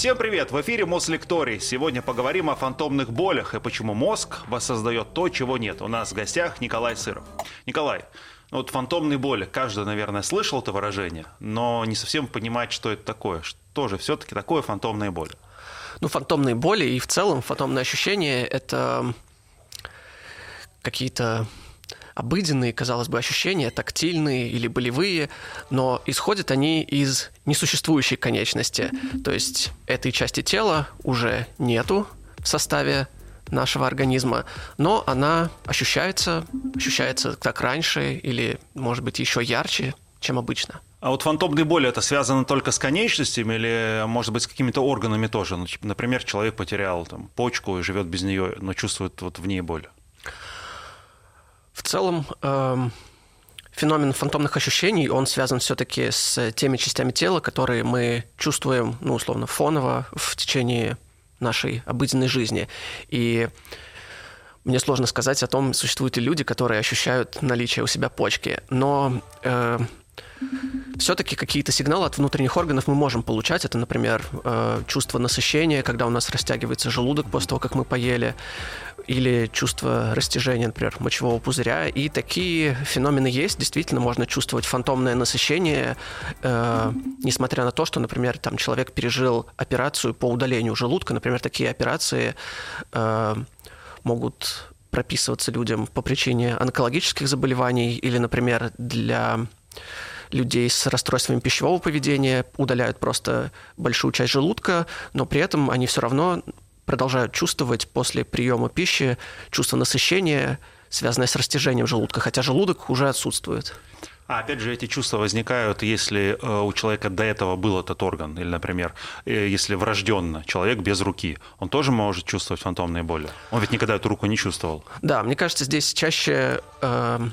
Всем привет! В эфире Мозлекторий. Сегодня поговорим о фантомных болях и почему мозг воссоздает то, чего нет. У нас в гостях Николай Сыров. Николай, ну вот фантомные боли, каждый, наверное, слышал это выражение, но не совсем понимает, что это такое. Что же все-таки такое фантомные боли? Ну, фантомные боли и в целом фантомные ощущения – это какие-то обыденные, казалось бы, ощущения, тактильные или болевые, но исходят они из несуществующей конечности. То есть этой части тела уже нету в составе нашего организма, но она ощущается, ощущается как раньше или, может быть, еще ярче, чем обычно. А вот фантомные боли это связано только с конечностями или, может быть, с какими-то органами тоже? Ну, например, человек потерял там, почку и живет без нее, но чувствует вот в ней боль. В целом, эм, феномен фантомных ощущений, он связан все-таки с теми частями тела, которые мы чувствуем, ну, условно, фоново в течение нашей обыденной жизни. И мне сложно сказать о том, существуют ли люди, которые ощущают наличие у себя почки. Но э, все-таки какие-то сигналы от внутренних органов мы можем получать. Это, например, э, чувство насыщения, когда у нас растягивается желудок после того, как мы поели, или чувство растяжения, например, мочевого пузыря. И такие феномены есть. Действительно, можно чувствовать фантомное насыщение, э, несмотря на то, что, например, там человек пережил операцию по удалению желудка. Например, такие операции э, могут прописываться людям по причине онкологических заболеваний или, например, для людей с расстройствами пищевого поведения удаляют просто большую часть желудка, но при этом они все равно продолжают чувствовать после приема пищи чувство насыщения, связанное с растяжением желудка, хотя желудок уже отсутствует. А опять же, эти чувства возникают, если э, у человека до этого был этот орган, или, например, э, если врожденно человек без руки, он тоже может чувствовать фантомные боли. Он ведь никогда эту руку не чувствовал. Да, мне кажется, здесь чаще э,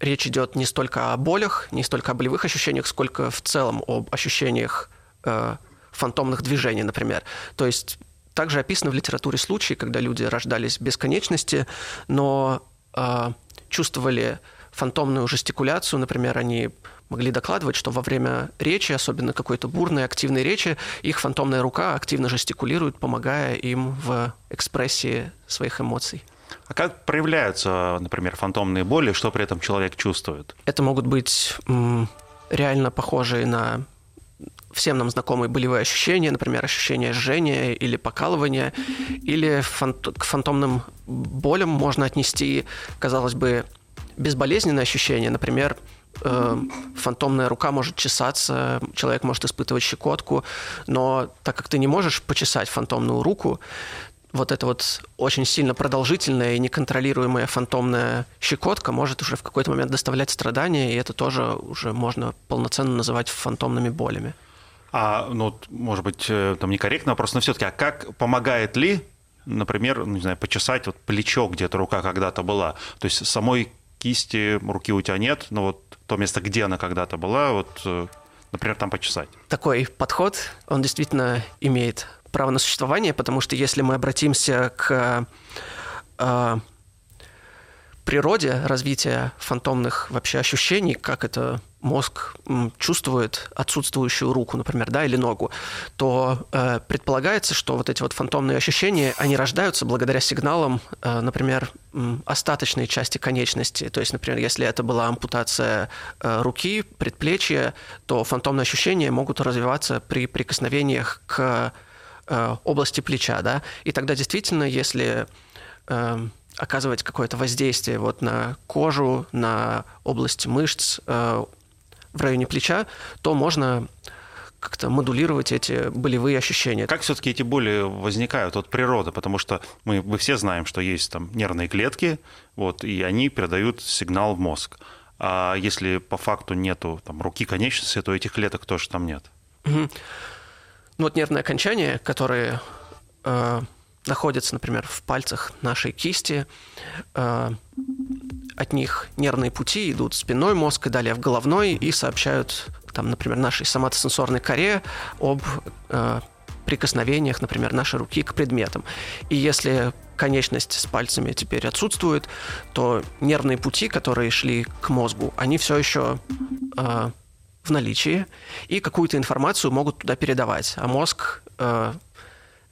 речь идет не столько о болях, не столько о болевых ощущениях, сколько в целом об ощущениях э, фантомных движений, например. То есть также описаны в литературе случаи, когда люди рождались без конечности, но э, чувствовали фантомную жестикуляцию, например, они могли докладывать, что во время речи, особенно какой-то бурной, активной речи, их фантомная рука активно жестикулирует, помогая им в экспрессии своих эмоций. А как проявляются, например, фантомные боли, что при этом человек чувствует? Это могут быть реально похожие на всем нам знакомые болевые ощущения, например, ощущение жжения или покалывания, или фант- к фантомным болям можно отнести, казалось бы, безболезненное ощущение, например, э, фантомная рука может чесаться, человек может испытывать щекотку, но так как ты не можешь почесать фантомную руку, вот эта вот очень сильно продолжительная и неконтролируемая фантомная щекотка может уже в какой-то момент доставлять страдания, и это тоже уже можно полноценно называть фантомными болями. А, ну, может быть, э, там некорректно вопрос, но все-таки, а как помогает ли, например, ну, не знаю, почесать вот плечо, где-то рука когда-то была? То есть самой кисти руки у тебя нет, но вот то место, где она когда-то была, вот, э, например, там почесать. Такой подход, он действительно имеет право на существование, потому что если мы обратимся к э, природе развития фантомных вообще ощущений, как это мозг чувствует отсутствующую руку, например, да, или ногу, то э, предполагается, что вот эти вот фантомные ощущения, они рождаются благодаря сигналам, э, например, остаточной части конечности. То есть, например, если это была ампутация э, руки, предплечья, то фантомные ощущения могут развиваться при прикосновениях к э, области плеча, да, и тогда действительно, если э, оказывать какое-то воздействие вот на кожу, на область мышц э, в районе плеча, то можно как-то модулировать эти болевые ощущения. Как все-таки эти боли возникают от природы? Потому что мы, мы все знаем, что есть там нервные клетки, вот, и они передают сигнал в мозг. А если по факту нету там, руки конечности, то этих клеток тоже там нет. Угу. Ну вот нервные окончания, которые э, находятся, например, в пальцах нашей кисти, э, от них нервные пути идут в спинной мозг и далее в головной и сообщают, там, например, нашей соматосенсорной коре об э, прикосновениях, например, нашей руки к предметам. И если конечность с пальцами теперь отсутствует, то нервные пути, которые шли к мозгу, они все еще э, в наличии и какую-то информацию могут туда передавать. А мозг э,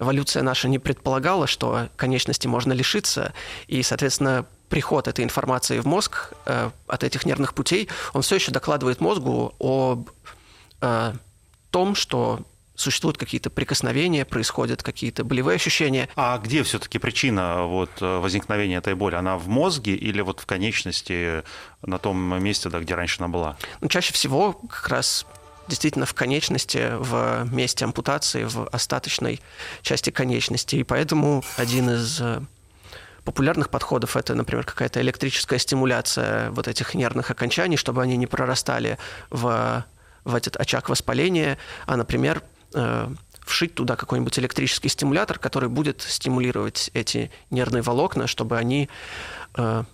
эволюция наша не предполагала, что конечности можно лишиться, и, соответственно, приход этой информации в мозг э, от этих нервных путей, он все еще докладывает мозгу об э, том, что существуют какие-то прикосновения, происходят какие-то болевые ощущения. А где все-таки причина вот, э, возникновения этой боли? Она в мозге или вот в конечности, на том месте, да, где раньше она была? Ну, чаще всего как раз действительно в конечности, в месте ампутации, в остаточной части конечности. И поэтому один из э, популярных подходов. Это, например, какая-то электрическая стимуляция вот этих нервных окончаний, чтобы они не прорастали в, в этот очаг воспаления, а, например, э, вшить туда какой-нибудь электрический стимулятор, который будет стимулировать эти нервные волокна, чтобы они э,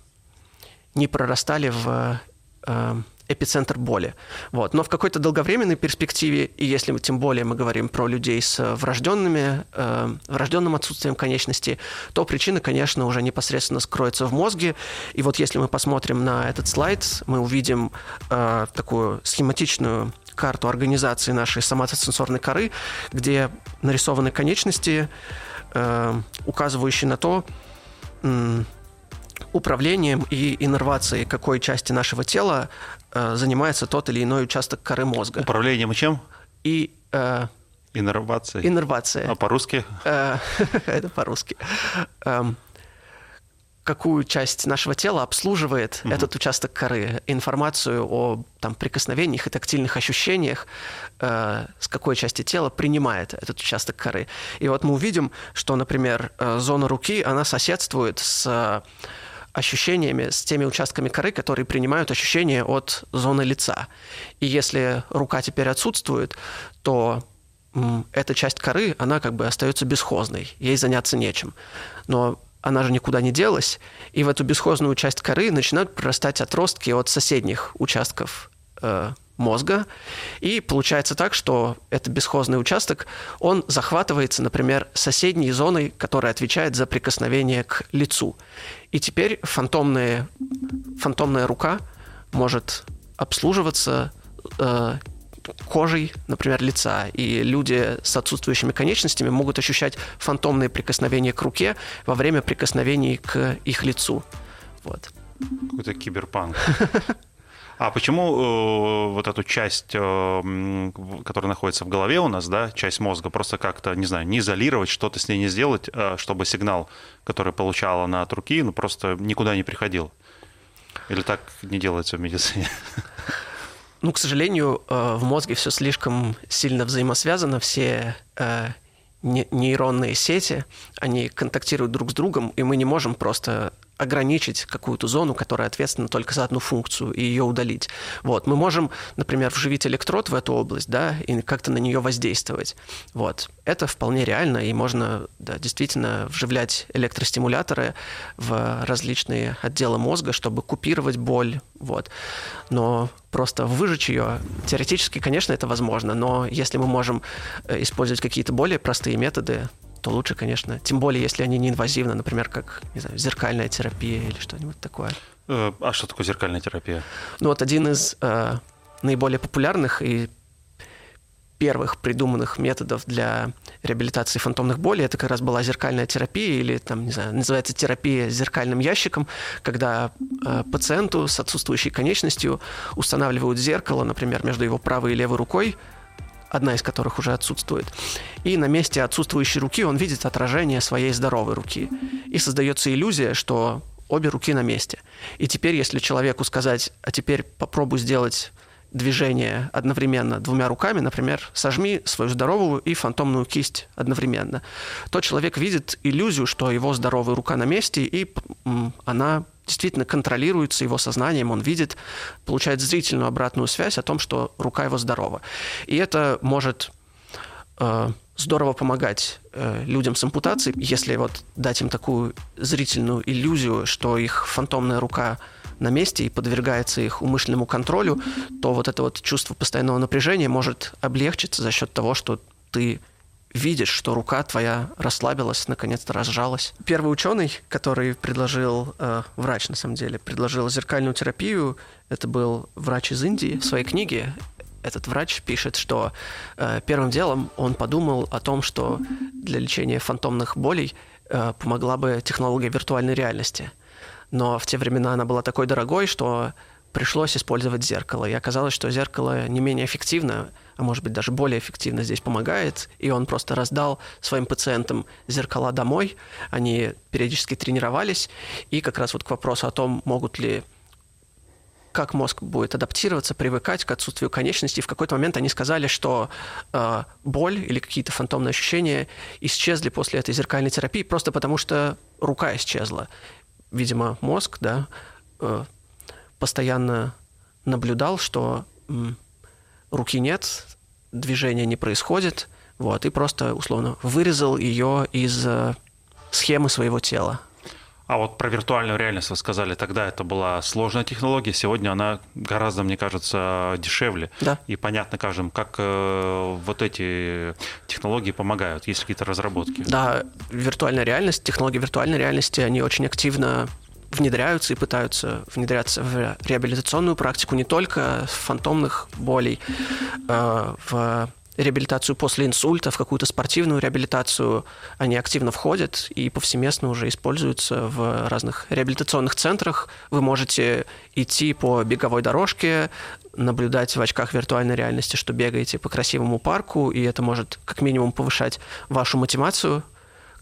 не прорастали в э, эпицентр боли. Вот. Но в какой-то долговременной перспективе, и если мы тем более мы говорим про людей с врожденными, э, врожденным отсутствием конечности, то причина, конечно, уже непосредственно скроется в мозге. И вот если мы посмотрим на этот слайд, мы увидим э, такую схематичную карту организации нашей соматосенсорной коры, где нарисованы конечности, э, указывающие на то, управлением и иннервацией какой части нашего тела э, занимается тот или иной участок коры мозга. Управлением чем? И э, Иннервация. Иннервация. А по-русски? Э, это по-русски. Эм, какую часть нашего тела обслуживает угу. этот участок коры, информацию о там, прикосновениях и тактильных ощущениях, э, с какой части тела принимает этот участок коры. И вот мы увидим, что, например, э, зона руки, она соседствует с ощущениями, с теми участками коры, которые принимают ощущения от зоны лица. И если рука теперь отсутствует, то эта часть коры, она как бы остается бесхозной, ей заняться нечем. Но она же никуда не делась, и в эту бесхозную часть коры начинают прорастать отростки от соседних участков э, мозга, и получается так, что этот бесхозный участок, он захватывается, например, соседней зоной, которая отвечает за прикосновение к лицу. И теперь фантомная, фантомная рука может обслуживаться э, кожей, например, лица. И люди с отсутствующими конечностями могут ощущать фантомные прикосновения к руке во время прикосновений к их лицу. Вот. Какой-то киберпанк. А почему э, вот эту часть, э, которая находится в голове у нас, да, часть мозга, просто как-то, не знаю, не изолировать, что-то с ней не сделать, э, чтобы сигнал, который получала она от руки, ну просто никуда не приходил? Или так не делается в медицине? Ну, к сожалению, э, в мозге все слишком сильно взаимосвязано, все э, нейронные сети, они контактируют друг с другом, и мы не можем просто ограничить какую-то зону, которая ответственна только за одну функцию, и ее удалить. Вот. Мы можем, например, вживить электрод в эту область, да, и как-то на нее воздействовать. Вот. Это вполне реально, и можно да, действительно вживлять электростимуляторы в различные отделы мозга, чтобы купировать боль. Вот. Но просто выжечь ее, теоретически, конечно, это возможно, но если мы можем э, использовать какие-то более простые методы, то лучше, конечно. Тем более, если они не инвазивны, например, как не знаю, зеркальная терапия или что-нибудь такое. Э, а что такое зеркальная терапия? Ну вот один из э, наиболее популярных и первых придуманных методов для реабилитации фантомных болей это как раз была зеркальная терапия или там, не знаю, называется терапия зеркальным ящиком, когда э, пациенту с отсутствующей конечностью устанавливают зеркало, например, между его правой и левой рукой, одна из которых уже отсутствует. И на месте отсутствующей руки он видит отражение своей здоровой руки. И создается иллюзия, что обе руки на месте. И теперь, если человеку сказать, а теперь попробуй сделать движение одновременно двумя руками, например, сожми свою здоровую и фантомную кисть одновременно, то человек видит иллюзию, что его здоровая рука на месте, и она действительно контролируется его сознанием, он видит, получает зрительную обратную связь о том, что рука его здорова. И это может э, здорово помогать э, людям с ампутацией, если вот дать им такую зрительную иллюзию, что их фантомная рука на месте и подвергается их умышленному контролю, то вот это вот чувство постоянного напряжения может облегчиться за счет того, что ты видишь, что рука твоя расслабилась, наконец-то разжалась. Первый ученый, который предложил, э, врач на самом деле, предложил зеркальную терапию, это был врач из Индии. В своей книге этот врач пишет, что э, первым делом он подумал о том, что для лечения фантомных болей э, помогла бы технология виртуальной реальности. Но в те времена она была такой дорогой, что пришлось использовать зеркало. И оказалось, что зеркало не менее эффективно, а может быть даже более эффективно здесь помогает. И он просто раздал своим пациентам зеркала домой. Они периодически тренировались. И как раз вот к вопросу о том, могут ли как мозг будет адаптироваться, привыкать к отсутствию конечностей. В какой-то момент они сказали, что э, боль или какие-то фантомные ощущения исчезли после этой зеркальной терапии просто потому, что рука исчезла. Видимо, мозг, да, э, постоянно наблюдал, что руки нет, движения не происходит, вот, и просто условно вырезал ее из э, схемы своего тела. А вот про виртуальную реальность вы сказали, тогда это была сложная технология, сегодня она гораздо, мне кажется, дешевле. Да. И понятно кажем, как э, вот эти технологии помогают, есть какие-то разработки. Да, виртуальная реальность, технологии виртуальной реальности, они очень активно внедряются и пытаются внедряться в реабилитационную практику не только фантомных болей, э, в реабилитацию после инсульта, в какую-то спортивную реабилитацию они активно входят и повсеместно уже используются в разных реабилитационных центрах. Вы можете идти по беговой дорожке, наблюдать в очках виртуальной реальности, что бегаете по красивому парку, и это может как минимум повышать вашу мотивацию,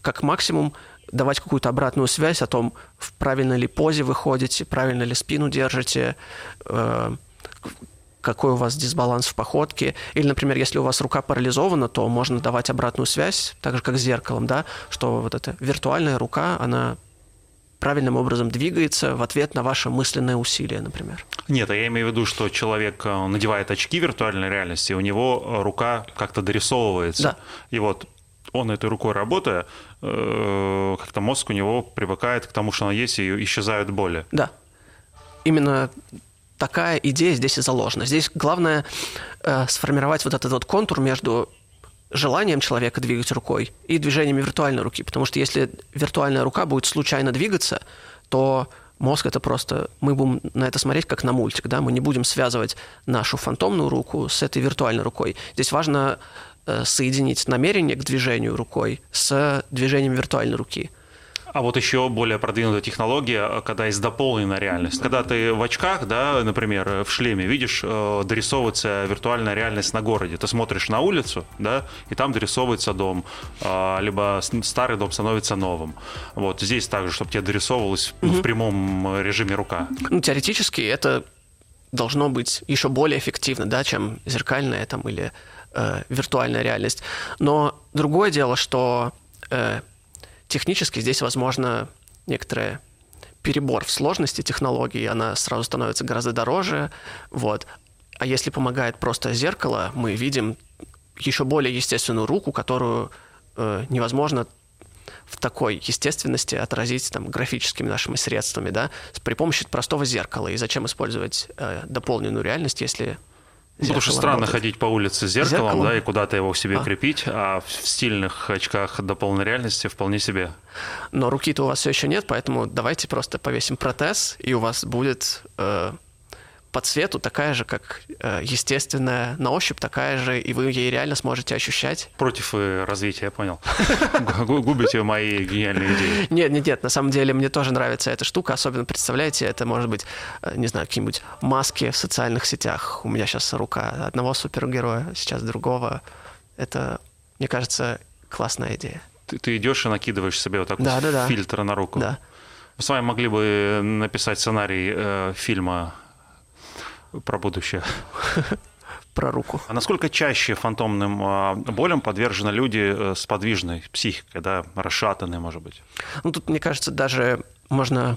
как максимум давать какую-то обратную связь о том, в правильной ли позе вы ходите, правильно ли спину держите, э, какой у вас дисбаланс в походке. Или, например, если у вас рука парализована, то можно давать обратную связь, так же, как с зеркалом, да, что вот эта виртуальная рука, она правильным образом двигается в ответ на ваше мысленное усилие, например. Нет, а я имею в виду, что человек э, надевает очки виртуальной реальности, у него э, рука как-то дорисовывается. Да. И вот он этой рукой работая, э, как-то мозг у него привыкает к тому, что она есть, и исчезают боли. Да. Именно такая идея здесь и заложена. Здесь главное э, сформировать вот этот вот контур между желанием человека двигать рукой и движениями виртуальной руки. Потому что если виртуальная рука будет случайно двигаться, то мозг это просто... Мы будем на это смотреть как на мультик, да? Мы не будем связывать нашу фантомную руку с этой виртуальной рукой. Здесь важно соединить намерение к движению рукой с движением виртуальной руки – а вот еще более продвинутая технология, когда есть дополненная реальность. Когда ты в очках, да, например, в шлеме, видишь, э, дорисовывается виртуальная реальность на городе. Ты смотришь на улицу, да, и там дорисовывается дом, э, либо старый дом становится новым. Вот здесь также, чтобы тебе дорисовывалось угу. в прямом режиме рука. Ну, теоретически это должно быть еще более эффективно, да, чем зеркальная там или э, виртуальная реальность. Но другое дело, что э, Технически здесь, возможно, некоторая перебор в сложности технологии, она сразу становится гораздо дороже. Вот. А если помогает просто зеркало, мы видим еще более естественную руку, которую э, невозможно в такой естественности отразить там, графическими нашими средствами, да, при помощи простого зеркала. И зачем использовать э, дополненную реальность, если Потому что странно работает. ходить по улице с зеркалом, зеркалом? да, и куда-то его себе а. крепить, а в стильных очках до полной реальности вполне себе. Но руки-то у вас все еще нет, поэтому давайте просто повесим протез, и у вас будет э, по цвету такая же, как э, естественная, на ощупь такая же, и вы ей реально сможете ощущать. Против э, развития, я понял. Губите мои гениальные идеи. Нет, нет, нет, на самом деле мне тоже нравится эта штука, особенно, представляете, это может быть, э, не знаю, какие-нибудь маски в социальных сетях. У меня сейчас рука одного супергероя, сейчас другого. Это, мне кажется, классная идея. Ты, ты идешь и накидываешь себе вот такой да, да, да. фильтр на руку. Да. Мы с вами могли бы написать сценарий э, фильма про будущее. Про руку. А насколько чаще фантомным а, болям подвержены люди э, с подвижной психикой, да, расшатанные, может быть? Ну, тут, мне кажется, даже можно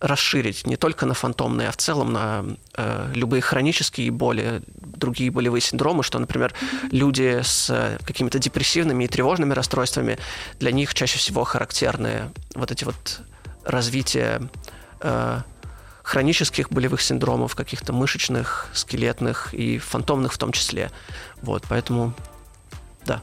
расширить не только на фантомные, а в целом на э, любые хронические боли, другие болевые синдромы, что, например, люди с какими-то депрессивными и тревожными расстройствами, для них чаще всего характерны вот эти вот развития э, хронических болевых синдромов, каких-то мышечных, скелетных и фантомных в том числе. Вот, поэтому да.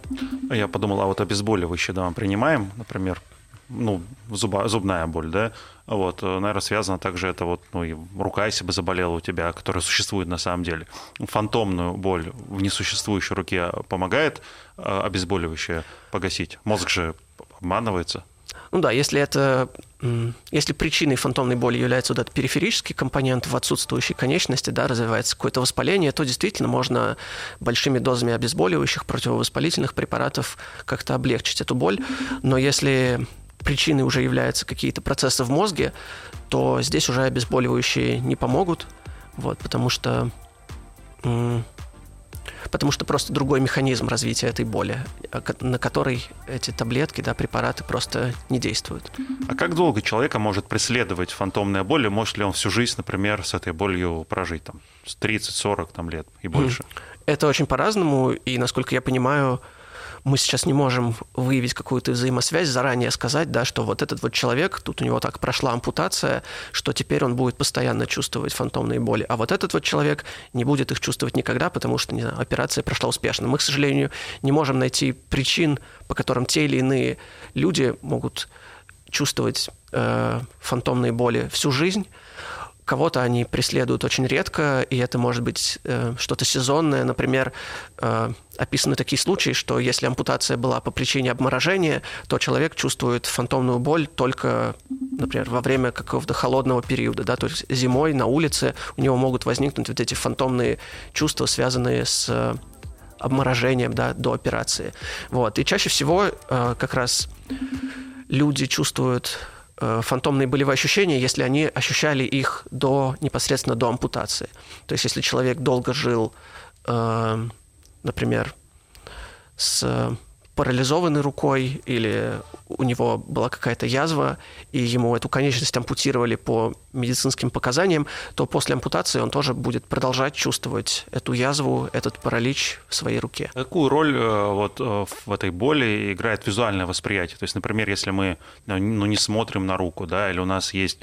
Я подумал, а вот обезболивающие, да, мы принимаем, например, ну, зуба, зубная боль, да, вот, наверное, связано также это вот, ну, и рука, если бы заболела у тебя, которая существует на самом деле. Фантомную боль в несуществующей руке помогает э, обезболивающее погасить? Мозг же обманывается. Ну да, если это если причиной фантомной боли является вот этот периферический компонент в отсутствующей конечности, да, развивается какое-то воспаление, то действительно можно большими дозами обезболивающих, противовоспалительных препаратов как-то облегчить эту боль. Но если причиной уже являются какие-то процессы в мозге, то здесь уже обезболивающие не помогут, вот, потому что потому что просто другой механизм развития этой боли, а, на который эти таблетки, да, препараты просто не действуют. А как долго человека может преследовать фантомная боль? Может ли он всю жизнь, например, с этой болью прожить там, с 30-40 там, лет и больше? Это очень по-разному, и, насколько я понимаю, мы сейчас не можем выявить какую-то взаимосвязь, заранее сказать, да, что вот этот вот человек, тут у него так прошла ампутация, что теперь он будет постоянно чувствовать фантомные боли, а вот этот вот человек не будет их чувствовать никогда, потому что не знаю, операция прошла успешно. Мы, к сожалению, не можем найти причин, по которым те или иные люди могут чувствовать э, фантомные боли всю жизнь. Кого-то они преследуют очень редко, и это может быть э, что-то сезонное. Например, э, описаны такие случаи, что если ампутация была по причине обморожения, то человек чувствует фантомную боль только, например, во время какого-то холодного периода. Да? То есть зимой на улице у него могут возникнуть вот эти фантомные чувства, связанные с э, обморожением да, до операции. Вот. И чаще всего э, как раз люди чувствуют фантомные болевые ощущения, если они ощущали их до, непосредственно до ампутации. То есть если человек долго жил, э, например, с парализованной рукой или у него была какая-то язва, и ему эту конечность ампутировали по медицинским показаниям, то после ампутации он тоже будет продолжать чувствовать эту язву, этот паралич в своей руке. Какую роль э, вот э, в этой боли играет визуальное восприятие? То есть, например, если мы ну, не смотрим на руку, да, или у нас есть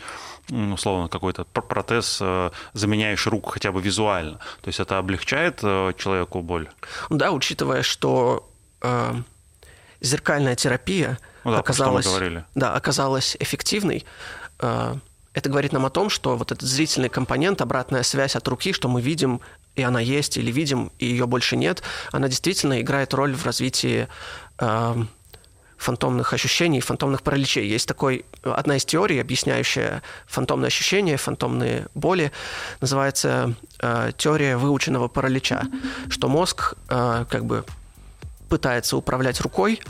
условно какой-то протез, э, заменяющий руку хотя бы визуально, то есть это облегчает человеку боль? Да, учитывая, что зеркальная терапия ну да, оказалась, да, оказалась эффективной. Э, это говорит нам о том, что вот этот зрительный компонент, обратная связь от руки, что мы видим, и она есть, или видим, и ее больше нет, она действительно играет роль в развитии э, фантомных ощущений, фантомных параличей. Есть такой, одна из теорий, объясняющая фантомные ощущения, фантомные боли, называется э, теория выученного паралича, что мозг э, как бы пытается управлять рукой,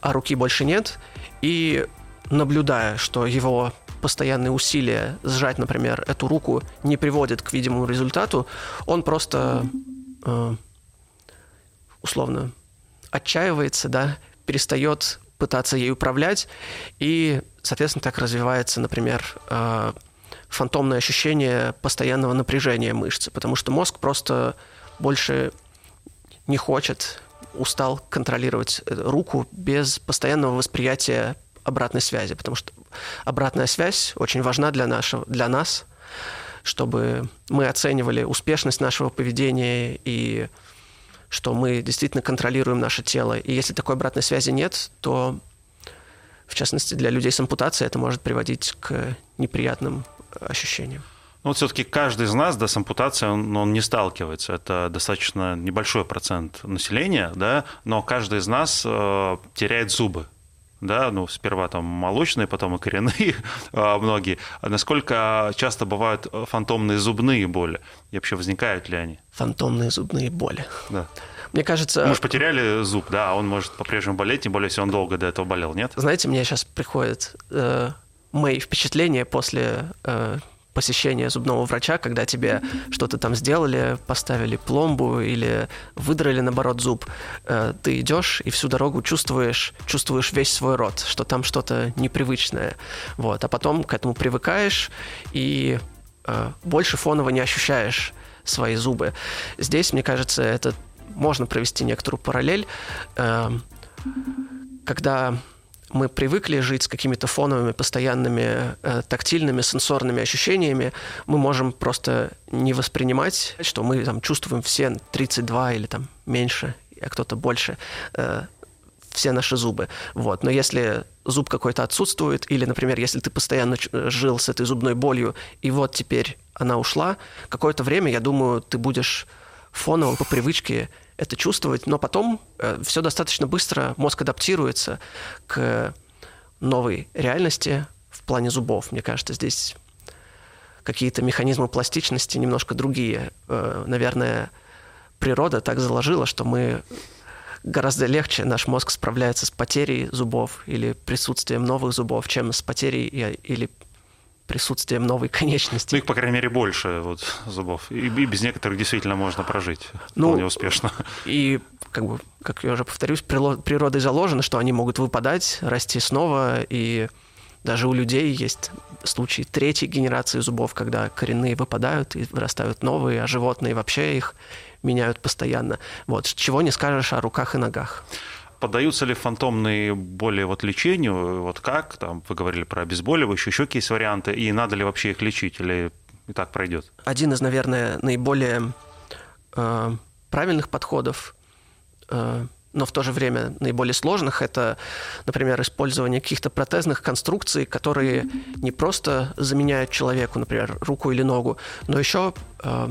а руки больше нет, и наблюдая, что его постоянные усилия сжать, например, эту руку не приводят к видимому результату, он просто э, условно отчаивается, да, перестает пытаться ей управлять, и, соответственно, так развивается, например, э, фантомное ощущение постоянного напряжения мышцы, потому что мозг просто больше не хочет устал контролировать э, руку без постоянного восприятия обратной связи, потому что обратная связь очень важна для, нашего, для нас, чтобы мы оценивали успешность нашего поведения и что мы действительно контролируем наше тело. И если такой обратной связи нет, то, в частности, для людей с ампутацией это может приводить к неприятным ощущениям. Ну, вот все-таки каждый из нас да, с ампутацией он, он не сталкивается. Это достаточно небольшой процент населения, да, но каждый из нас э, теряет зубы. Да, ну, сперва там молочные, потом и коренные э, многие. А насколько часто бывают фантомные зубные боли? И вообще возникают ли они? Фантомные зубные боли. Да. Мне кажется... Мы же потеряли зуб, да, а он может по-прежнему болеть, тем более, если он долго до этого болел, нет? Знаете, мне сейчас приходят э, мои впечатления после э, посещение зубного врача, когда тебе что-то там сделали, поставили пломбу или выдрали, наоборот, зуб. Э, ты идешь и всю дорогу чувствуешь, чувствуешь весь свой рот, что там что-то непривычное. Вот. А потом к этому привыкаешь и э, больше фоново не ощущаешь свои зубы. Здесь, мне кажется, это можно провести некоторую параллель, э, когда мы привыкли жить с какими-то фоновыми, постоянными э, тактильными, сенсорными ощущениями, мы можем просто не воспринимать, что мы там чувствуем все 32 или там меньше, а кто-то больше. Э, все наши зубы. Вот. Но если зуб какой-то отсутствует, или, например, если ты постоянно жил с этой зубной болью, и вот теперь она ушла, какое-то время, я думаю, ты будешь фоново по привычке это чувствовать, но потом э, все достаточно быстро, мозг адаптируется к новой реальности в плане зубов. Мне кажется, здесь какие-то механизмы пластичности немножко другие. Э, наверное, природа так заложила, что мы гораздо легче наш мозг справляется с потерей зубов или присутствием новых зубов, чем с потерей или присутствием новой конечности. Ну, их, по крайней мере, больше вот, зубов. И, и без некоторых действительно можно прожить ну, вполне успешно. И, как бы, как я уже повторюсь, природой заложено, что они могут выпадать, расти снова, и даже у людей есть случаи третьей генерации зубов, когда коренные выпадают и вырастают новые, а животные вообще их меняют постоянно. Вот, чего не скажешь о руках и ногах. Поддаются ли фантомные боли вот лечению? Вот как? Там вы говорили про обезболивающие, еще какие есть варианты? И надо ли вообще их лечить или и так пройдет? Один из, наверное, наиболее э, правильных подходов э, но в то же время наиболее сложных, это, например, использование каких-то протезных конструкций, которые не просто заменяют человеку, например, руку или ногу, но еще э,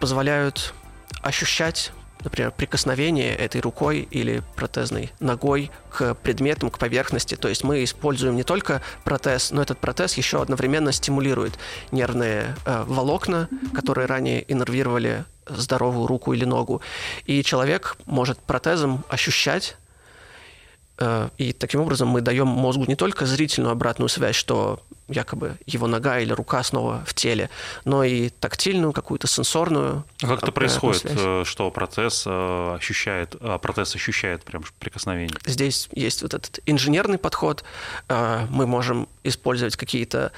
позволяют ощущать например, прикосновение этой рукой или протезной ногой к предметам, к поверхности. То есть мы используем не только протез, но этот протез еще одновременно стимулирует нервные э, волокна, которые ранее иннервировали здоровую руку или ногу. И человек может протезом ощущать э, и таким образом мы даем мозгу не только зрительную обратную связь, что якобы его нога или рука снова в теле, но и тактильную, какую-то сенсорную. А как это происходит, связь. Э, что процесс э, ощущает, процесс ощущает прям прикосновение? Здесь есть вот этот инженерный подход. Мы можем использовать какие-то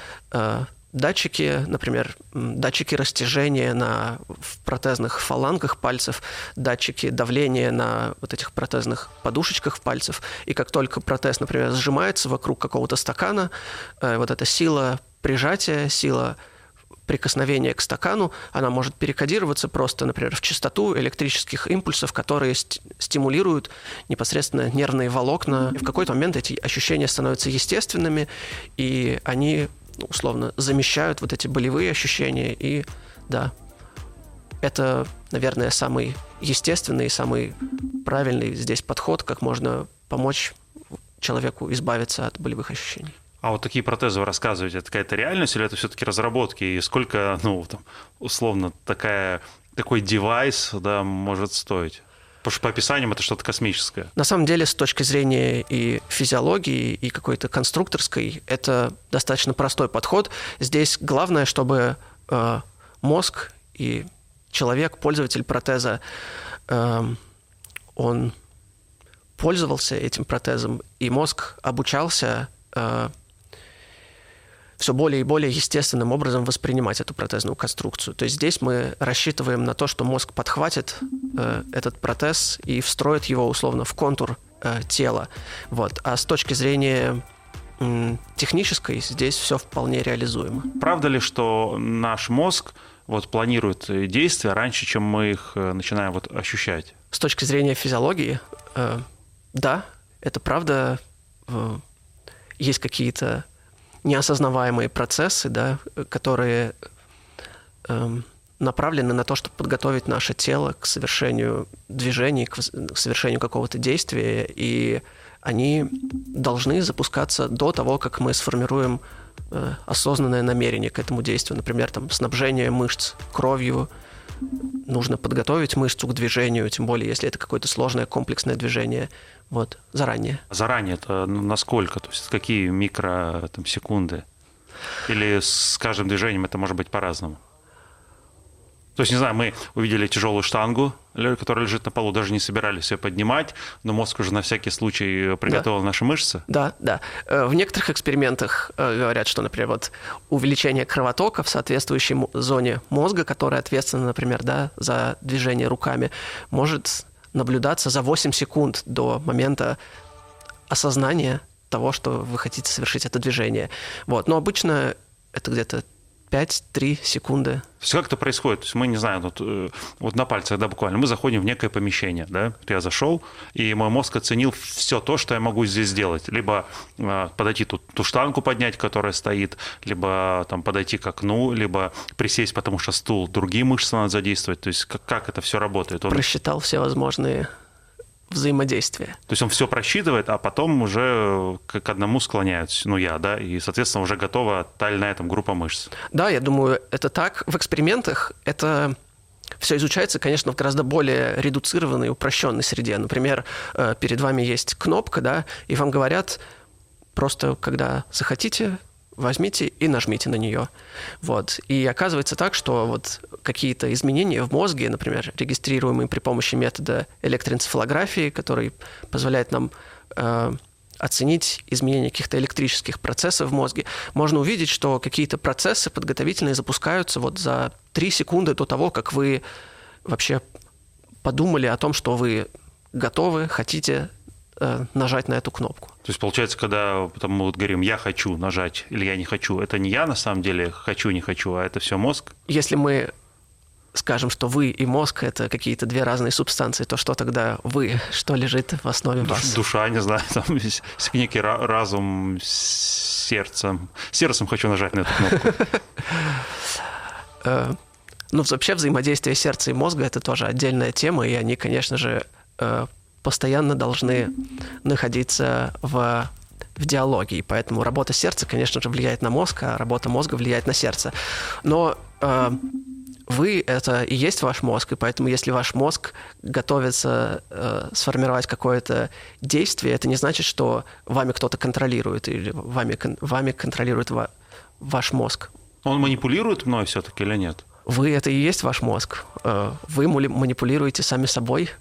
датчики, например, датчики растяжения на в протезных фалангах пальцев, датчики давления на вот этих протезных подушечках пальцев. И как только протез, например, сжимается вокруг какого-то стакана, э, вот эта сила прижатия, сила прикосновения к стакану, она может перекодироваться просто, например, в частоту электрических импульсов, которые стимулируют непосредственно нервные волокна. И в какой-то момент эти ощущения становятся естественными, и они условно замещают вот эти болевые ощущения. И да, это, наверное, самый естественный, самый правильный здесь подход, как можно помочь человеку избавиться от болевых ощущений. А вот такие протезы вы рассказываете, это какая-то реальность или это все-таки разработки? И сколько, ну, там, условно, такая, такой девайс да, может стоить? Потому что по описаниям это что-то космическое. На самом деле, с точки зрения и физиологии, и какой-то конструкторской, это достаточно простой подход. Здесь главное, чтобы э, мозг и человек, пользователь протеза, э, он пользовался этим протезом, и мозг обучался э, все более и более естественным образом воспринимать эту протезную конструкцию. То есть здесь мы рассчитываем на то, что мозг подхватит э, этот протез и встроит его условно в контур э, тела. Вот. А с точки зрения технической здесь все вполне реализуемо. Правда ли, что наш мозг вот планирует действия раньше, чем мы их э, начинаем вот ощущать? С точки зрения физиологии, э, да, это правда. Э, есть какие-то неосознаваемые процессы, да, которые эм, направлены на то, чтобы подготовить наше тело к совершению движений, к, к совершению какого-то действия, и они должны запускаться до того, как мы сформируем э, осознанное намерение к этому действию. Например, там, снабжение мышц кровью, нужно подготовить мышцу к движению, тем более, если это какое-то сложное комплексное движение, вот, заранее. Заранее это насколько? То есть какие микро там, секунды? Или с каждым движением это может быть по-разному? То есть, не знаю, мы увидели тяжелую штангу, которая лежит на полу, даже не собирались ее поднимать, но мозг уже на всякий случай приготовил да. наши мышцы. Да, да. Э, в некоторых экспериментах э, говорят, что, например, вот увеличение кровотока в соответствующей зоне мозга, которая ответственна, например, да, за движение руками, может наблюдаться за 8 секунд до момента осознания того, что вы хотите совершить это движение. Вот. Но обычно это где-то 5-3 секунды. То есть как это происходит? То есть мы, не знаю, вот, э, вот на пальцах, да, буквально, мы заходим в некое помещение, да, я зашел, и мой мозг оценил все то, что я могу здесь сделать. Либо э, подойти тут ту штангу поднять, которая стоит, либо там подойти к окну, либо присесть, потому что стул, другие мышцы надо задействовать. То есть как, как это все работает? Он... Просчитал все возможные взаимодействия. То есть он все просчитывает, а потом уже к одному склоняются, ну я, да, и, соответственно, уже готова тальная там группа мышц. Да, я думаю, это так. В экспериментах это все изучается, конечно, в гораздо более редуцированной, упрощенной среде. Например, э, перед вами есть кнопка, да, и вам говорят, просто когда захотите, возьмите и нажмите на нее. Вот. И оказывается так, что вот какие-то изменения в мозге, например, регистрируемые при помощи метода электроэнцефалографии, который позволяет нам э, оценить изменения каких-то электрических процессов в мозге, можно увидеть, что какие-то процессы подготовительные запускаются вот за 3 секунды до того, как вы вообще подумали о том, что вы готовы, хотите нажать на эту кнопку. То есть, получается, когда там, мы вот говорим «я хочу нажать» или «я не хочу», это не я на самом деле хочу, не хочу, а это все мозг? Если мы скажем, что вы и мозг — это какие-то две разные субстанции, то что тогда вы? Что лежит в основе Душ, вас? Душа, не знаю, там некий разум с сердцем. Сердцем хочу нажать на эту кнопку. Э, ну, вообще взаимодействие сердца и мозга — это тоже отдельная тема, и они, конечно же, э, постоянно должны находиться в в диалоге, и поэтому работа сердца, конечно же, влияет на мозг, а работа мозга влияет на сердце. Но э, вы — это и есть ваш мозг, и поэтому если ваш мозг готовится э, сформировать какое-то действие, это не значит, что вами кто-то контролирует, или вами, вами контролирует ва ваш мозг. Он манипулирует мной все-таки или нет? Вы — это и есть ваш мозг. Э, вы манипулируете сами собой —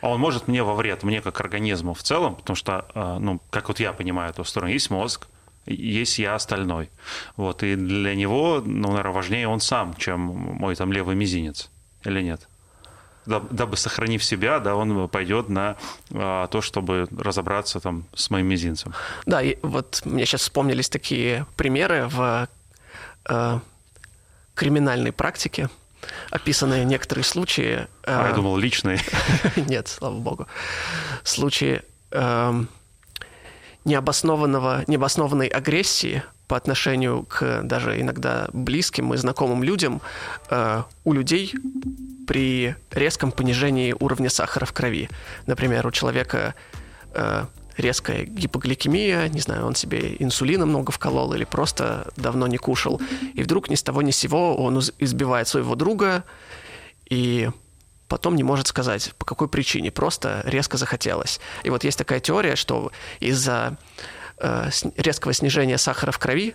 а он может мне во вред, мне как организму в целом, потому что, а, ну, как вот я понимаю эту сторону, есть мозг, есть я остальной. Вот, и для него, ну, наверное, важнее он сам, чем мой там левый мизинец. Или нет? Дабы сохранив себя, да, он пойдет на а, то, чтобы разобраться там с моим мизинцем. Да, и вот мне сейчас вспомнились такие примеры в э, криминальной практике описаны некоторые случаи. А, я э, думал, личные. Нет, слава богу. Случаи э, необоснованного, необоснованной агрессии по отношению к даже иногда близким и знакомым людям э, у людей при резком понижении уровня сахара в крови. Например, у человека э, резкая гипогликемия, не знаю, он себе инсулина много вколол или просто давно не кушал. И вдруг ни с того ни с сего он избивает своего друга и потом не может сказать, по какой причине, просто резко захотелось. И вот есть такая теория, что из-за э, резкого снижения сахара в крови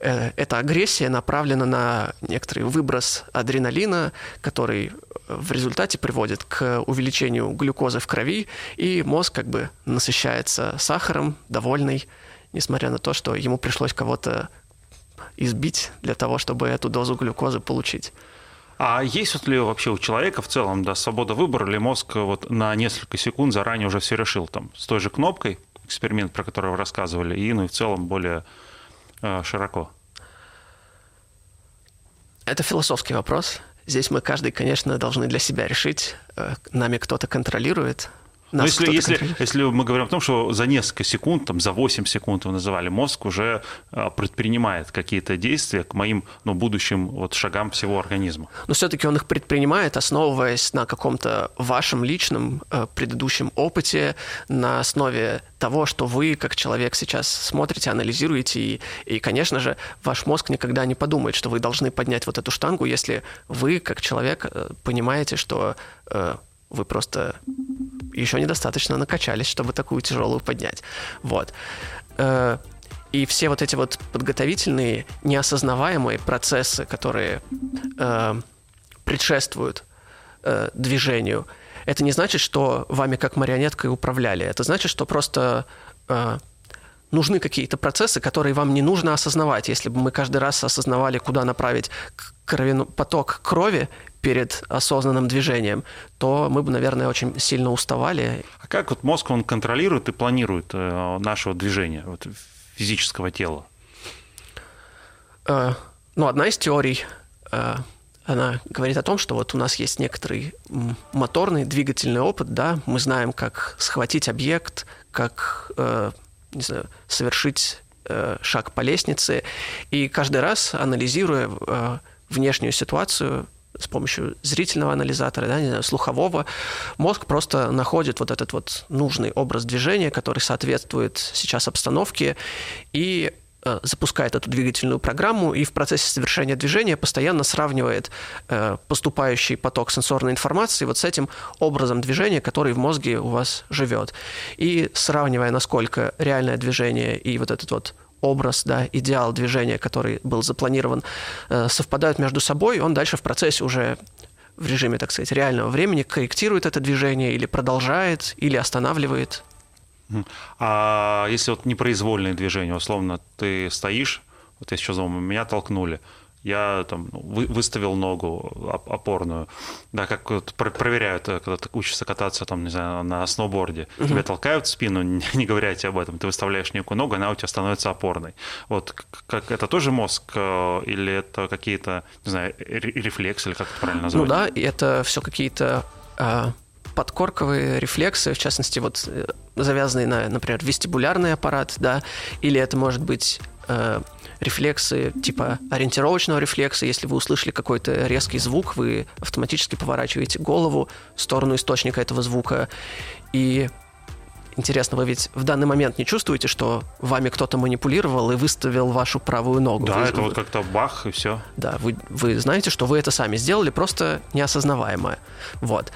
Э, эта агрессия направлена на некоторый выброс адреналина, который в результате приводит к увеличению глюкозы в крови, и мозг как бы насыщается сахаром, довольный, несмотря на то, что ему пришлось кого-то избить для того, чтобы эту дозу глюкозы получить. А есть вот ли вообще у человека в целом да, свобода выбора, или мозг вот на несколько секунд заранее уже все решил там с той же кнопкой, эксперимент, про который вы рассказывали, и ну и в целом более Э, широко? Это философский вопрос. Здесь мы каждый, конечно, должны для себя решить, э, нами кто-то контролирует но если, если, если мы говорим о том, что за несколько секунд, там, за 8 секунд вы называли, мозг уже а, предпринимает какие-то действия к моим ну, будущим вот, шагам всего организма. Но все-таки он их предпринимает, основываясь на каком-то вашем личном э, предыдущем опыте, на основе того, что вы, как человек, сейчас смотрите, анализируете. И, и, конечно же, ваш мозг никогда не подумает, что вы должны поднять вот эту штангу, если вы, как человек, э, понимаете, что э, вы просто еще недостаточно накачались, чтобы такую тяжелую поднять. Вот. Э, и все вот эти вот подготовительные, неосознаваемые процессы, которые э, предшествуют э, движению, это не значит, что вами как марионеткой управляли. Это значит, что просто э, нужны какие-то процессы, которые вам не нужно осознавать. Если бы мы каждый раз осознавали, куда направить кровину, поток крови перед осознанным движением, то мы бы, наверное, очень сильно уставали. А как вот мозг, он контролирует и планирует э, наше движение вот, физического тела? Э, ну, одна из теорий, э, она говорит о том, что вот у нас есть некоторый моторный двигательный опыт, да, мы знаем, как схватить объект, как, не знаю, совершить шаг по лестнице, и каждый раз, анализируя внешнюю ситуацию, с помощью зрительного анализатора, да, не знаю, слухового, мозг просто находит вот этот вот нужный образ движения, который соответствует сейчас обстановке, и Э, запускает эту двигательную программу и в процессе совершения движения постоянно сравнивает э, поступающий поток сенсорной информации вот с этим образом движения, который в мозге у вас живет. И сравнивая, насколько реальное движение и вот этот вот образ, да, идеал движения, который был запланирован, э, совпадают между собой, он дальше в процессе уже в режиме, так сказать, реального времени корректирует это движение или продолжает, или останавливает. А если вот непроизвольные движения, условно, ты стоишь, вот я сейчас думаю, меня толкнули, я там ну, вы, выставил ногу опорную, да, как вот проверяют, э, когда ты учишься кататься там, не знаю, на сноуборде, угу. тебя толкают в спину, не, не говоря тебе об этом, ты выставляешь некую ногу, она у тебя становится опорной. Вот как это тоже мозг э, или это какие-то, не знаю, рефлексы или как это правильно назвать? Ну да, это все какие-то а, подкорковые рефлексы, в частности, вот э, завязанные на, например, вестибулярный аппарат, да, или это может быть э, рефлексы типа ориентировочного рефлекса. Если вы услышали какой-то резкий звук, вы автоматически поворачиваете голову в сторону источника этого звука. И интересно, вы ведь в данный момент не чувствуете, что вами кто-то манипулировал и выставил вашу правую ногу? Да, вы, это вот как-то бах и все. Да, вы, вы знаете, что вы это сами сделали, просто неосознаваемое. Вот.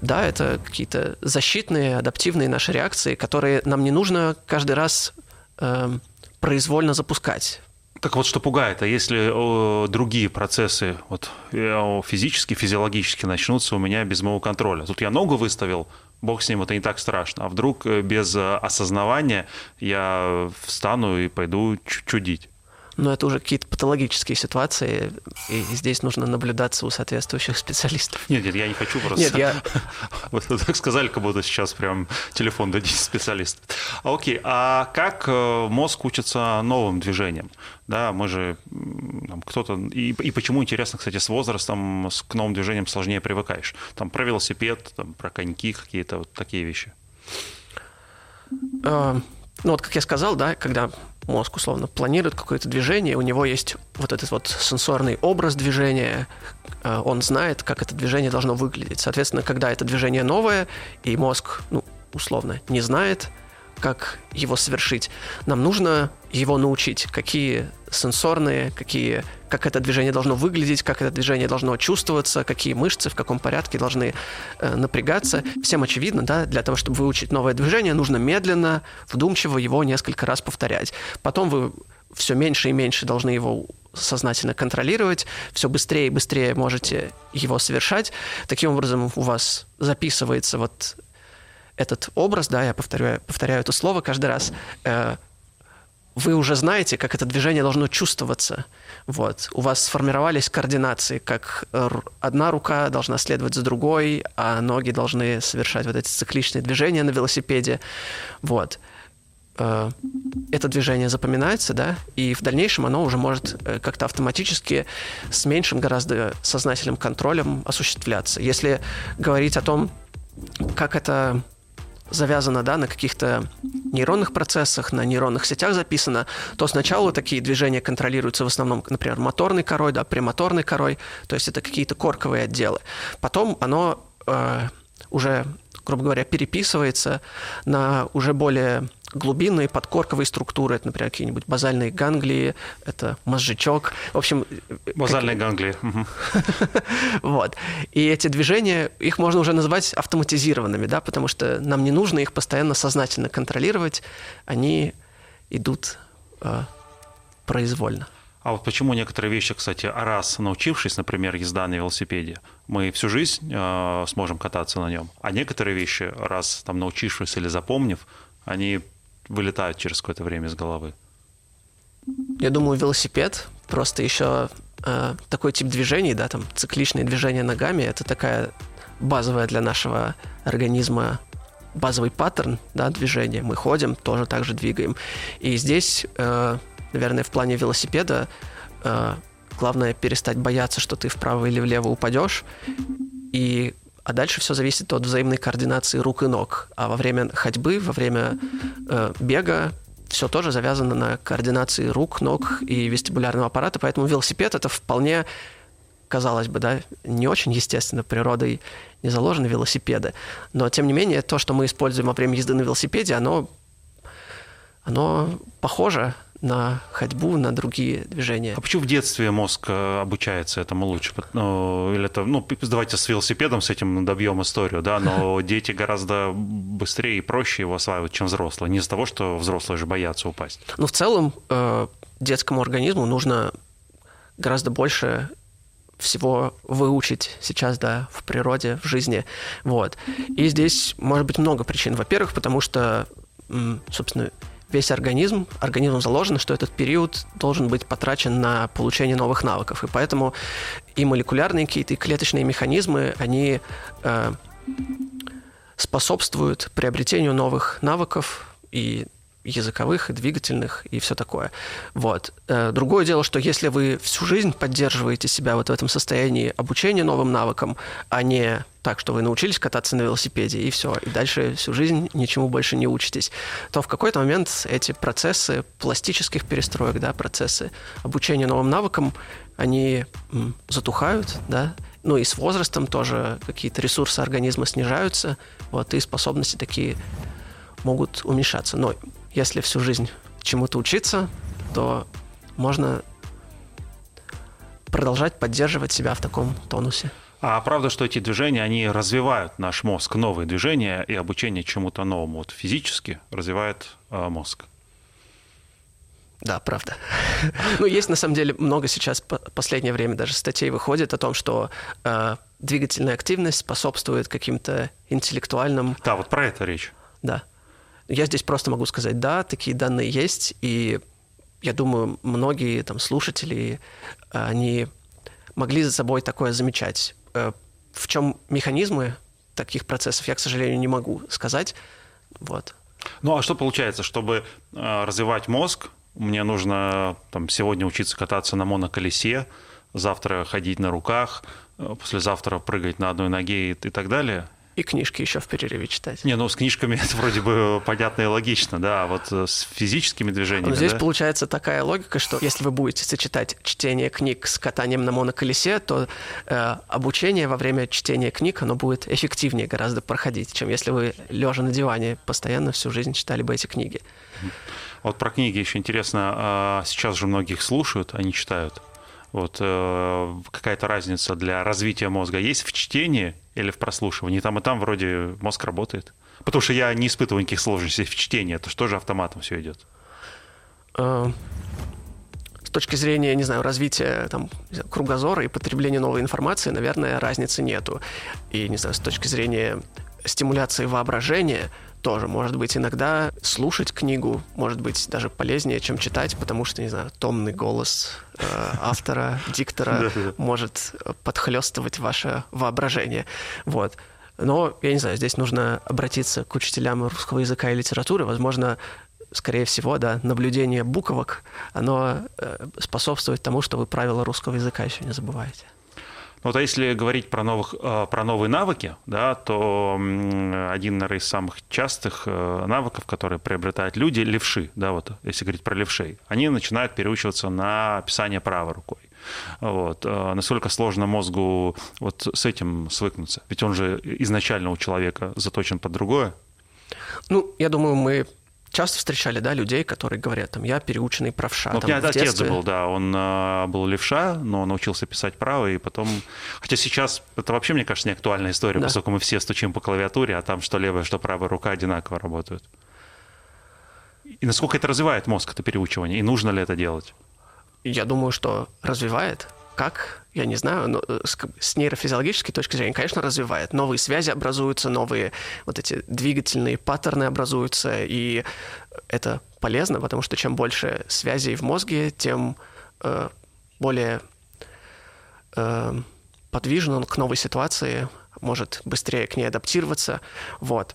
Да, это какие-то защитные, адаптивные наши реакции, которые нам не нужно каждый раз э, произвольно запускать. Так вот, что пугает, а если другие процессы вот, э, физически, физиологически начнутся у меня без моего контроля? Тут я ногу выставил, бог с ним, это не так страшно. А вдруг э, без э, осознавания я встану и пойду чудить? Но это уже какие-то патологические ситуации, и здесь нужно наблюдаться у соответствующих специалистов. Нет, нет, я не хочу просто... Нет, я... Вот так сказали, как будто сейчас прям телефон дадите специалист. А, окей, а как э, мозг учится новым движениям? Да, мы же кто-то... И, и почему, интересно, кстати, с возрастом с, к новым движениям сложнее привыкаешь? Там про велосипед, там, про коньки какие-то вот такие вещи. А, ну вот, как я сказал, да, когда мозг условно планирует какое-то движение, у него есть вот этот вот сенсорный образ движения, э, он знает, как это движение должно выглядеть. Соответственно, когда это движение новое, и мозг, ну, условно, не знает, как его совершить. Нам нужно его научить, какие сенсорные, какие, как это движение должно выглядеть, как это движение должно чувствоваться, какие мышцы в каком порядке должны э, напрягаться. Всем очевидно, да, для того, чтобы выучить новое движение, нужно медленно, вдумчиво его несколько раз повторять. Потом вы все меньше и меньше должны его сознательно контролировать, все быстрее и быстрее можете его совершать. Таким образом, у вас записывается вот этот образ, да, я повторяю, повторяю это слово каждый раз, э, вы уже знаете, как это движение должно чувствоваться. Вот. У вас сформировались координации, как одна рука должна следовать за другой, а ноги должны совершать вот эти цикличные движения на велосипеде. Вот. Э, это движение запоминается, да, и в дальнейшем оно уже может э, как-то автоматически с меньшим гораздо сознательным контролем осуществляться. Если говорить о том, как это завязано да, на каких-то нейронных процессах, на нейронных сетях записано, то сначала такие движения контролируются в основном, например, моторной корой, да, премоторной корой, то есть это какие-то корковые отделы. Потом оно э, уже, грубо говоря, переписывается на уже более глубинные подкорковые структуры, это, например, какие-нибудь базальные ганглии, это мозжечок, в общем... Базальные как... ганглии. Вот. И эти движения, их можно уже называть автоматизированными, да, потому что нам не нужно их постоянно сознательно контролировать, они идут э, произвольно. А вот почему некоторые вещи, кстати, раз научившись, например, езда на велосипеде, мы всю жизнь э, сможем кататься на нем, а некоторые вещи, раз там научившись или запомнив, они вылетают через какое-то время из головы? Я думаю, велосипед просто еще э, такой тип движений, да, там цикличные движения ногами, это такая базовая для нашего организма базовый паттерн да, движения. Мы ходим, тоже так же двигаем. И здесь, э, наверное, в плане велосипеда э, Главное перестать бояться, что ты вправо или влево упадешь. И а дальше все зависит от взаимной координации рук и ног. А во время ходьбы, во время э, бега все тоже завязано на координации рук, ног и вестибулярного аппарата, поэтому велосипед это вполне, казалось бы, да, не очень естественно природой не заложены велосипеды. Но, тем не менее, то, что мы используем во время езды на велосипеде, оно, оно похоже на ходьбу, на другие движения. А почему в детстве мозг э, обучается этому лучше? Ну, или это, ну, давайте с велосипедом с этим добьем историю, да, но дети гораздо быстрее и проще его осваивают, чем взрослые. Не из-за того, что взрослые же боятся упасть. Ну, в целом, э, детскому организму нужно гораздо больше всего выучить сейчас, да, в природе, в жизни, вот. И здесь может быть много причин. Во-первых, потому что, собственно, весь организм, организму заложено, что этот период должен быть потрачен на получение новых навыков. И поэтому и молекулярные какие-то, и клеточные механизмы, они э, способствуют приобретению новых навыков и языковых, и двигательных, и все такое. Вот. Э, другое дело, что если вы всю жизнь поддерживаете себя вот в этом состоянии обучения новым навыкам, а не так, что вы научились кататься на велосипеде, и все, и дальше всю жизнь ничему больше не учитесь, то в какой-то момент эти процессы пластических перестроек, да, процессы обучения новым навыкам, они затухают, да, ну и с возрастом тоже какие-то ресурсы организма снижаются, вот, и способности такие могут уменьшаться. Но если всю жизнь чему-то учиться, то можно продолжать поддерживать себя в таком тонусе. А правда, что эти движения, они развивают наш мозг, новые движения и обучение чему-то новому, вот физически развивает э, мозг. Да, правда. ну, есть на самом деле много сейчас, последнее время даже статей выходит о том, что э, двигательная активность способствует каким-то интеллектуальным... Да, вот про это речь. Да. Я здесь просто могу сказать, да, такие данные есть, и я думаю, многие там слушатели, они могли за собой такое замечать. Э, в чем механизмы таких процессов, я, к сожалению, не могу сказать. Вот. Ну а что получается, чтобы э, развивать мозг, мне нужно там, сегодня учиться кататься на моноколесе, завтра ходить на руках, э, послезавтра прыгать на одной ноге и, и так далее? И книжки еще в перерыве читать. Не, ну с книжками это вроде бы понятно и логично, да, а вот э, с физическими движениями. Но здесь да? получается такая логика, что если вы будете сочетать чтение книг с катанием на моноколесе, то э, обучение во время чтения книг оно будет эффективнее гораздо проходить, чем если вы лежа на диване постоянно всю жизнь читали бы эти книги. Вот про книги еще интересно. А сейчас же многих слушают, они читают. Вот э, какая-то разница для развития мозга есть в чтении или в прослушивании? Там и там вроде мозг работает. Потому что я не испытываю никаких сложностей в чтении. Это же автоматом все идет? Э, с точки зрения, не знаю, развития там, кругозора и потребления новой информации, наверное, разницы нету. И, не знаю, с точки зрения стимуляции воображения – тоже. Может быть, иногда слушать книгу может быть даже полезнее, чем читать, потому что, не знаю, томный голос э, автора, диктора может подхлестывать ваше воображение. Вот. Но, я не знаю, здесь нужно обратиться к учителям русского языка и литературы. Возможно, скорее всего, да, наблюдение буквок, оно э, способствует тому, что вы правила русского языка еще не забываете. Ну, вот а если говорить про, новых, э, про новые навыки, да, то один, наверное, из самых частых э, навыков, которые приобретают люди, левши, да, вот, если говорить про левшей, они начинают переучиваться на писание правой рукой. Вот. Э, насколько сложно мозгу вот с этим свыкнуться? Ведь он же изначально у человека заточен под другое. Ну, я думаю, мы часто встречали, да, людей, которые говорят, там, я переученный правша. Ну, у меня отец детстве... был, да, он э, был левша, но научился писать право, и потом... Хотя сейчас это вообще, мне кажется, не актуальная история, да. поскольку мы все стучим по клавиатуре, а там что левая, что правая рука одинаково работают. И насколько это развивает мозг, это переучивание, и нужно ли это делать? Я думаю, что развивает. Как? Я не знаю, но э, с, с нейрофизиологической точки зрения, конечно, развивает. Новые связи образуются, новые вот эти двигательные паттерны образуются, и это полезно, потому что чем больше связей в мозге, тем э, более э, подвижен он к новой ситуации, может быстрее к ней адаптироваться. Вот.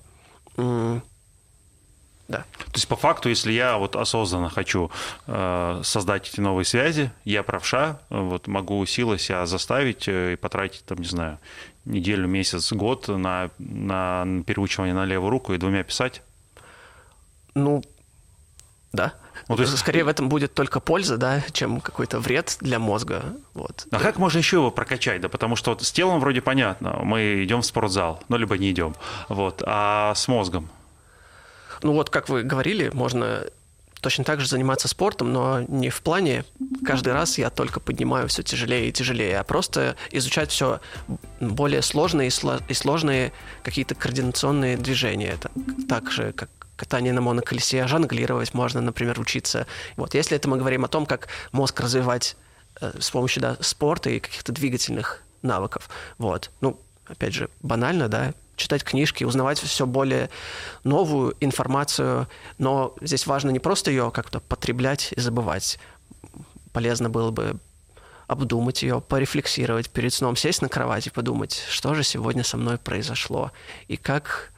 Да. То есть по факту, если я вот осознанно хочу э, создать эти новые связи, я правша, вот могу силы себя заставить э, и потратить, там, не знаю, неделю, месяц, год на, на переучивание на левую руку и двумя писать? Ну, да. Ну, то есть... Скорее в этом будет только польза, да, чем какой-то вред для мозга. Вот. А да. как можно еще его прокачать? Да, потому что вот с телом вроде понятно, мы идем в спортзал, ну, либо не идем. Вот. А с мозгом? Ну вот, как вы говорили, можно точно так же заниматься спортом, но не в плане каждый раз я только поднимаю все тяжелее и тяжелее, а просто изучать все более сложные и сложные какие-то координационные движения. Это так же, как катание на моноколесе, жонглировать можно, например, учиться. Вот, если это мы говорим о том, как мозг развивать э, с помощью да, спорта и каких-то двигательных навыков. Вот. Ну, опять же, банально, да, читать книжки, узнавать все более новую информацию, но здесь важно не просто ее как-то потреблять и забывать. Полезно было бы обдумать ее, порефлексировать перед сном, сесть на кровать и подумать, что же сегодня со мной произошло и как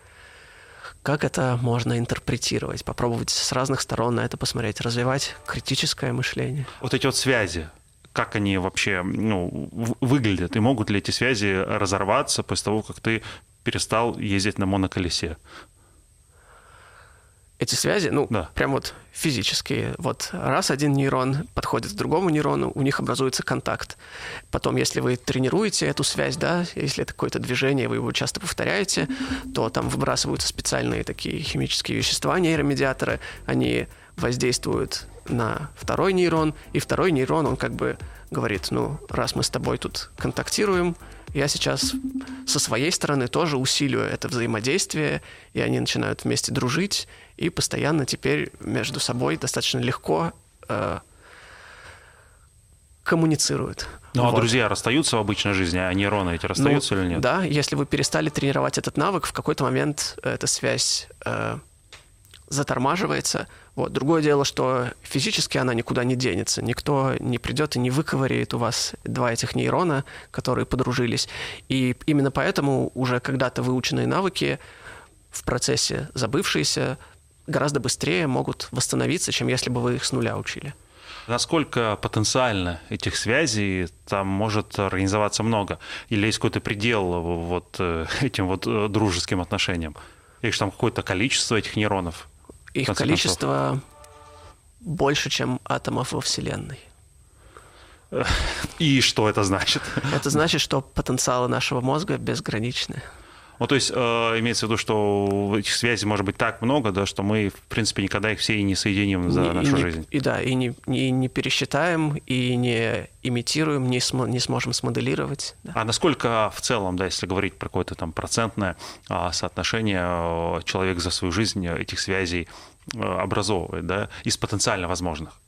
как это можно интерпретировать, попробовать с разных сторон на это посмотреть, развивать критическое мышление. Вот эти вот связи, как они вообще ну, выглядят, и могут ли эти связи разорваться после того, как ты перестал ездить на моноколесе? Эти связи, ну, да. прям вот физические. Вот раз один нейрон подходит к другому нейрону, у них образуется контакт. Потом, если вы тренируете эту связь, да, если это какое-то движение, вы его часто повторяете, то там выбрасываются специальные такие химические вещества, нейромедиаторы, они воздействуют на второй нейрон, и второй нейрон, он как бы говорит, ну, раз мы с тобой тут контактируем, я сейчас со своей стороны тоже усилю это взаимодействие, и они начинают вместе дружить, и постоянно теперь между собой достаточно легко э, коммуницируют. Ну а вот. а друзья расстаются в обычной жизни, а нейроны эти расстаются ну, или нет? Да, если вы перестали тренировать этот навык, в какой-то момент эта связь э, затормаживается. Вот. Другое дело, что физически она никуда не денется. Никто не придет и не выковыряет у вас два этих нейрона, которые подружились. И именно поэтому уже когда-то выученные навыки в процессе забывшиеся гораздо быстрее могут восстановиться, чем если бы вы их с нуля учили. Насколько потенциально этих связей там может организоваться много? Или есть какой-то предел вот э, этим вот э, дружеским отношениям? Или там какое-то количество этих нейронов? Их количество концов. больше, чем атомов во Вселенной. И что это значит? Это значит, что потенциалы нашего мозга безграничны. Ну, то есть э, имеется в виду, что этих связей может быть так много, да, что мы, в принципе, никогда их все и не соединим за и, нашу и жизнь. И да, и не, и не пересчитаем, и не имитируем, не, см, не сможем смоделировать. Да. А насколько в целом, да, если говорить про какое-то там процентное а, соотношение, а, человек за свою жизнь этих связей а, образовывает, да, из потенциально возможных?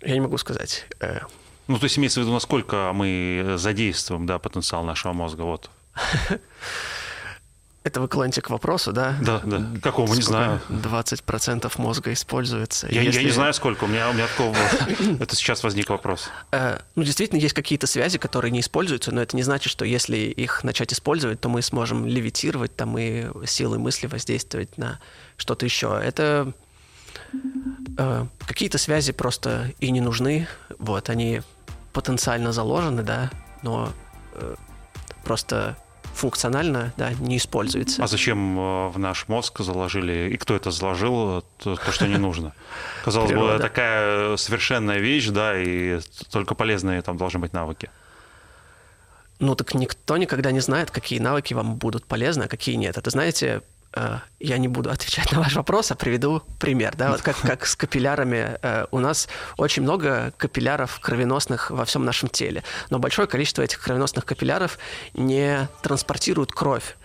Я не могу сказать. Э. Ну, то есть имеется в виду, насколько мы задействуем, да, потенциал нашего мозга, вот. Это вы клоните к вопросу, да? Да, да. Какого, не знаю. 20% мозга используется. Я, Если... я не знаю, сколько. У меня, у меня такого... Это сейчас возник вопрос. Э, ну, действительно, есть какие-то связи, которые не используются, но это не значит, что если их начать использовать, то мы сможем левитировать там и силой мысли воздействовать на что-то еще. Это э, какие-то связи просто и не нужны. Вот, они потенциально заложены, да, но э, просто функционально да, не используется. А зачем э, в наш мозг заложили, и кто это заложил, то, то что не нужно? Казалось бы, такая совершенная вещь, да, и только полезные там должны быть навыки. Ну так никто никогда не знает, какие навыки вам будут полезны, а какие нет. Это, знаете, Э, я не буду отвечать на ваш вопрос, а приведу пример. Да? Вот как, как с капиллярами. Э, у нас очень много капилляров кровеносных во всем нашем теле, но большое количество этих кровеносных капилляров не транспортируют кровь.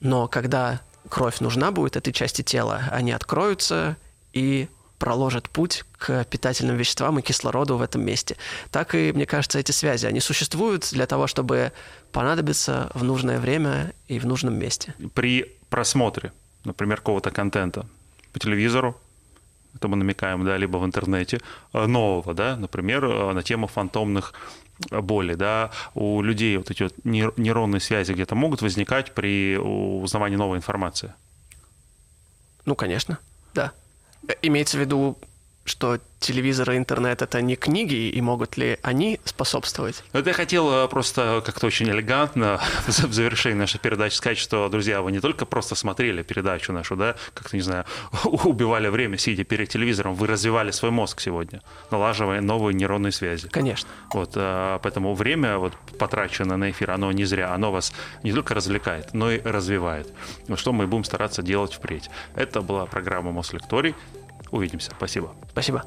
Но когда кровь нужна будет этой части тела, они откроются и проложат путь к питательным веществам и кислороду в этом месте. Так и, мне кажется, эти связи, они существуют для того, чтобы понадобиться в нужное время и в нужном месте. При просмотре, например, какого-то контента по телевизору, это мы намекаем, да, либо в интернете, э, нового, да, например, э, на тему фантомных боли, да, у людей вот эти вот нейронные связи где-то могут возникать при узнавании новой информации? Ну, конечно, да. Э, Имеется в виду, что телевизор и интернет — это не книги, и могут ли они способствовать? Вот я хотел э, просто как-то очень элегантно в завершении нашей передачи сказать, что, друзья, вы не только просто смотрели передачу нашу, да, как-то, не знаю, убивали время, сидя перед телевизором, вы развивали свой мозг сегодня, налаживая новые нейронные связи. Конечно. Вот, э, поэтому время, вот, потраченное на эфир, оно не зря, оно вас не только развлекает, но и развивает. Что мы будем стараться делать впредь. Это была программа Мослекторий. Увидимся. Спасибо. Спасибо.